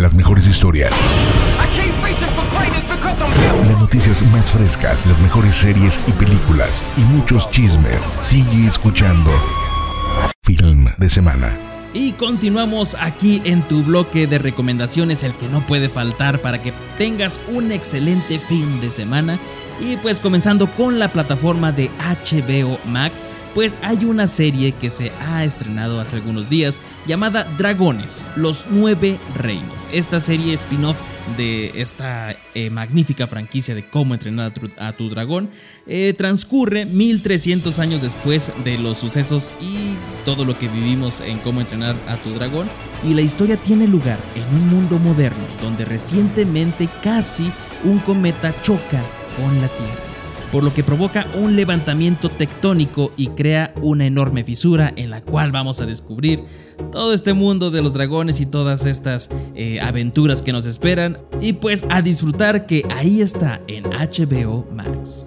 Las mejores historias. Las noticias más frescas, las mejores series y películas y muchos chismes. Sigue escuchando Film de Semana. Y continuamos aquí en tu bloque de recomendaciones, el que no puede faltar para que tengas un excelente fin de semana. Y pues comenzando con la plataforma de HBO Max, pues hay una serie que se ha estrenado hace algunos días llamada Dragones, los nueve reinos. Esta serie spin-off de esta eh, magnífica franquicia de cómo entrenar a tu, dragón eh, transcurre 1300 años después de los sucesos y todo lo que vivimos en cómo entrenar a tu dragón. Y la historia tiene lugar en un mundo moderno donde recientemente casi un cometa choca la Tierra, por lo que provoca un levantamiento tectónico y crea una enorme fisura en la cual vamos a descubrir todo este mundo de los dragones y todas estas eh, aventuras que nos esperan y pues a disfrutar que ahí está en HBO Max.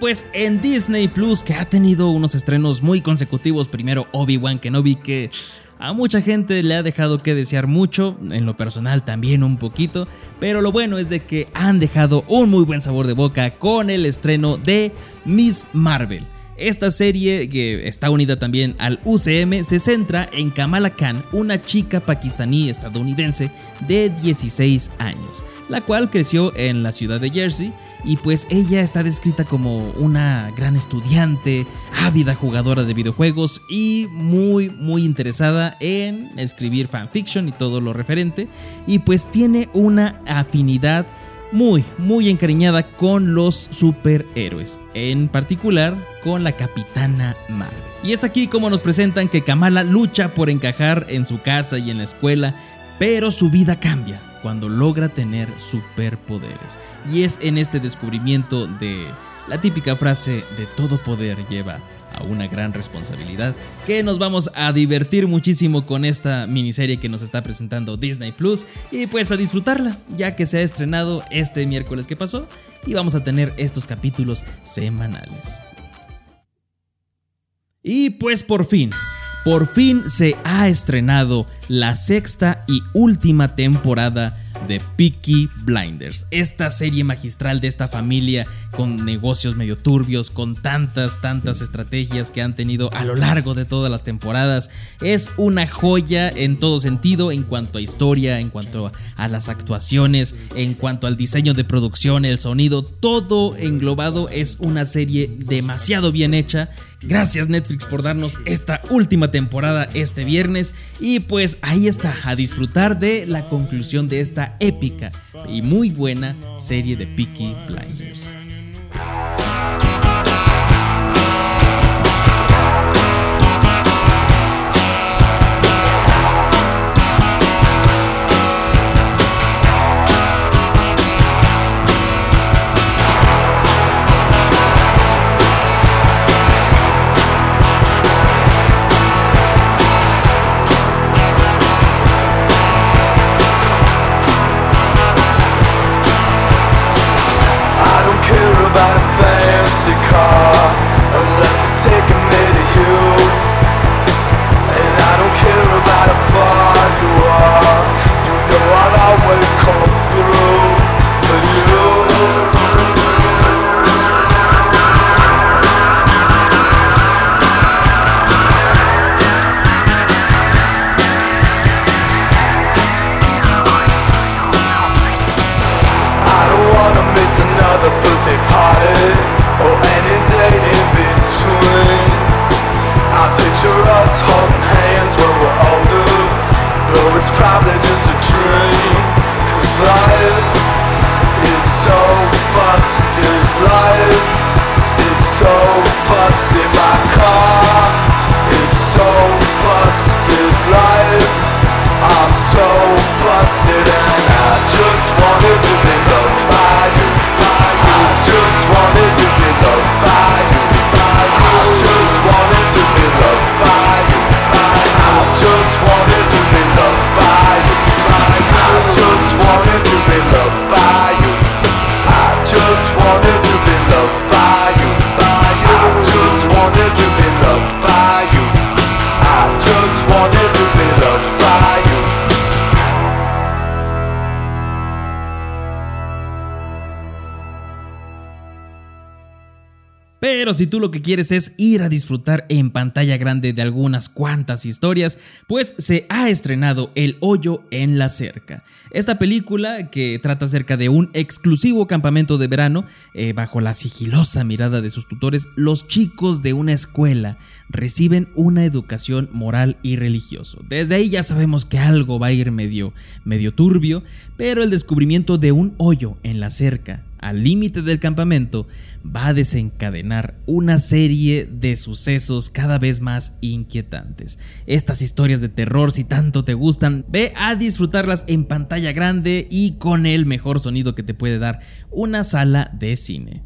Pues en Disney Plus, que ha tenido unos estrenos muy consecutivos, primero Obi-Wan Kenobi, que a mucha gente le ha dejado que desear mucho, en lo personal también un poquito, pero lo bueno es de que han dejado un muy buen sabor de boca con el estreno de Miss Marvel. Esta serie, que está unida también al UCM, se centra en Kamala Khan, una chica pakistaní estadounidense de 16 años, la cual creció en la ciudad de Jersey y pues ella está descrita como una gran estudiante, ávida jugadora de videojuegos y muy muy interesada en escribir fanfiction y todo lo referente y pues tiene una afinidad muy, muy encariñada con los superhéroes, en particular con la Capitana Marvel. Y es aquí como nos presentan que Kamala lucha por encajar en su casa y en la escuela, pero su vida cambia cuando logra tener superpoderes. Y es en este descubrimiento de la típica frase de todo poder lleva a una gran responsabilidad, que nos vamos a divertir muchísimo con esta miniserie que nos está presentando Disney Plus y pues a disfrutarla, ya que se ha estrenado este miércoles que pasó y vamos a tener estos capítulos semanales. Y pues por fin, por fin se ha estrenado la sexta y última temporada de Peaky Blinders, esta serie magistral de esta familia con negocios medio turbios, con tantas, tantas estrategias que han tenido a lo largo de todas las temporadas. Es una joya en todo sentido, en cuanto a historia, en cuanto a las actuaciones, en cuanto al diseño de producción, el sonido, todo englobado es una serie demasiado bien hecha. Gracias Netflix por darnos esta última temporada este viernes y pues ahí está, a disfrutar de la conclusión de esta épica y muy buena serie de Peaky Blinders. Pero si tú lo que quieres es ir a disfrutar en pantalla grande de algunas cuantas historias, pues se ha estrenado El hoyo en la cerca. Esta película que trata acerca de un exclusivo campamento de verano, eh, bajo la sigilosa mirada de sus tutores, los chicos de una escuela reciben una educación moral y religioso. Desde ahí ya sabemos que algo va a ir medio, medio turbio, pero el descubrimiento de un hoyo en la cerca al límite del campamento va a desencadenar una serie de sucesos cada vez más inquietantes. Estas historias de terror, si tanto te gustan, ve a disfrutarlas en pantalla grande y con el mejor sonido que te puede dar una sala de cine.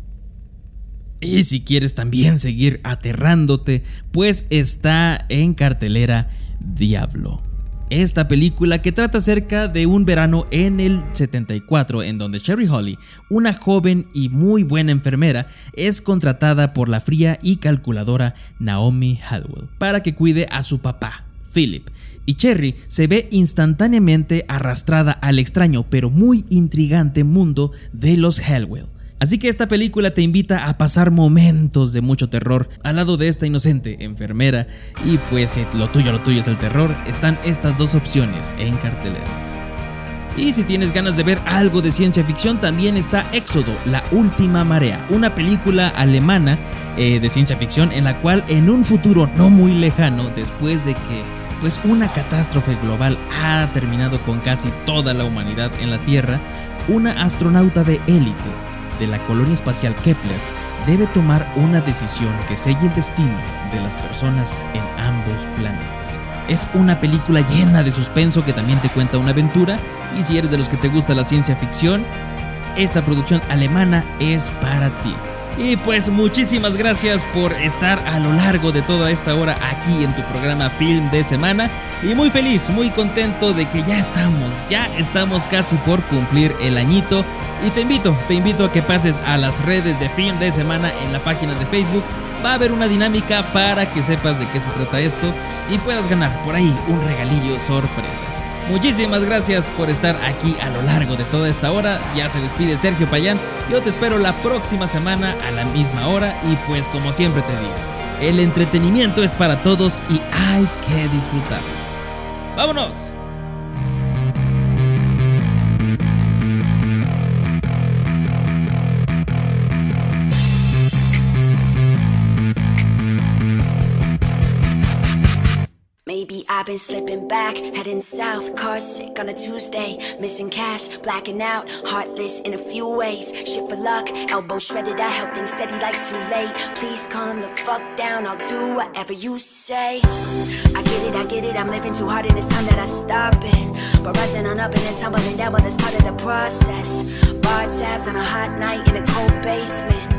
Y si quieres también seguir aterrándote, pues está en cartelera Diablo. Esta película que trata acerca de un verano en el 74 en donde Sherry Holly, una joven y muy buena enfermera, es contratada por la fría y calculadora Naomi Hallwell para que cuide a su papá, Philip. Y Cherry se ve instantáneamente arrastrada al extraño pero muy intrigante mundo de los Hallwell. Así que esta película te invita a pasar momentos de mucho terror al lado de esta inocente enfermera y pues si lo tuyo, lo tuyo es el terror, están estas dos opciones en cartelera. Y si tienes ganas de ver algo de ciencia ficción, también está Éxodo, la última marea, una película alemana eh, de ciencia ficción en la cual en un futuro no muy lejano, después de que pues una catástrofe global ha terminado con casi toda la humanidad en la Tierra, una astronauta de élite de la colonia espacial Kepler debe tomar una decisión que selle el destino de las personas en ambos planetas. Es una película llena de suspenso que también te cuenta una aventura y si eres de los que te gusta la ciencia ficción, esta producción alemana es para ti. Y pues muchísimas gracias por estar a lo largo de toda esta hora aquí en tu programa Film de Semana. Y muy feliz, muy contento de que ya estamos, ya estamos casi por cumplir el añito. Y te invito, te invito a que pases a las redes de Film de Semana en la página de Facebook. Va a haber una dinámica para que sepas de qué se trata esto y puedas ganar por ahí un regalillo sorpresa. Muchísimas gracias por estar aquí a lo largo de toda esta hora. Ya se despide Sergio Payán. Yo te espero la próxima semana a la misma hora y pues como siempre te digo, el entretenimiento es para todos y hay que disfrutar. ¡Vámonos! Slipping back, heading south, car sick on a Tuesday. Missing cash, blacking out, heartless in a few ways. Shit for luck, elbow shredded, I help things steady like too late. Please calm the fuck down, I'll do whatever you say. I get it, I get it, I'm living too hard and it's time that I stop it. But rising on up and then tumbling down, well, that's part of the process. Bar tabs on a hot night in a cold basement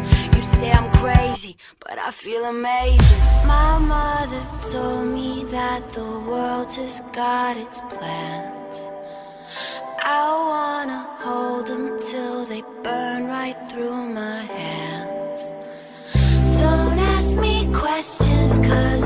say I'm crazy, but I feel amazing. My mother told me that the world has got its plans. I wanna hold them till they burn right through my hands. Don't ask me questions, cause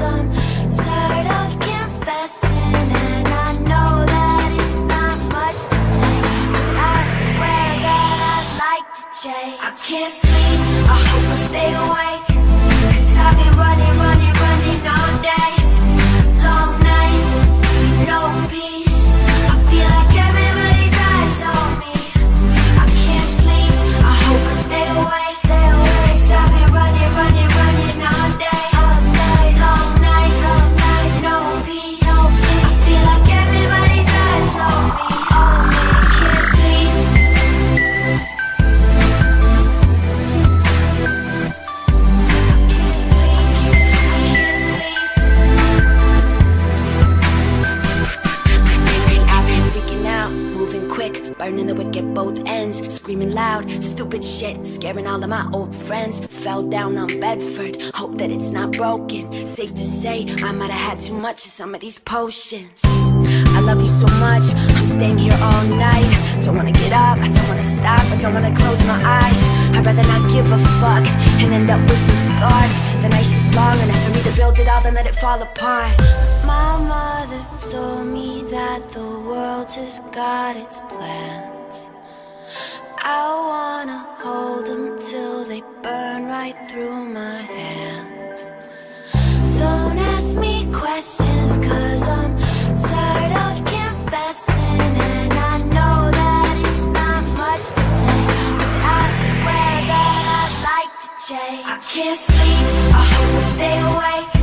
both ends, screaming loud, stupid shit, scaring all of my old friends. Fell down on Bedford, hope that it's not broken. Safe to say, I might have had too much of some of these potions. I love you so much, I'm staying here all night. Don't wanna get up, I don't wanna stop, I don't wanna close my eyes. I'd rather not give a fuck and end up with some scars. The night's just long enough for me to build it all and let it fall apart. My mother told me that the world has got its plans. I wanna hold them till they burn right through my hands. Don't ask me questions, cause I'm tired of confessing. And I know that it's not much to say. But I swear that I'd like to change. I can't sleep, I hope I stay awake.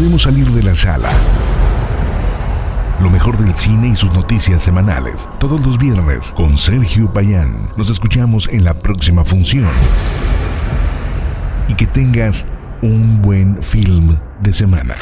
Podemos salir de la sala. Lo mejor del cine y sus noticias semanales. Todos los viernes con Sergio Payán. Nos escuchamos en la próxima función. Y que tengas un buen film de semana.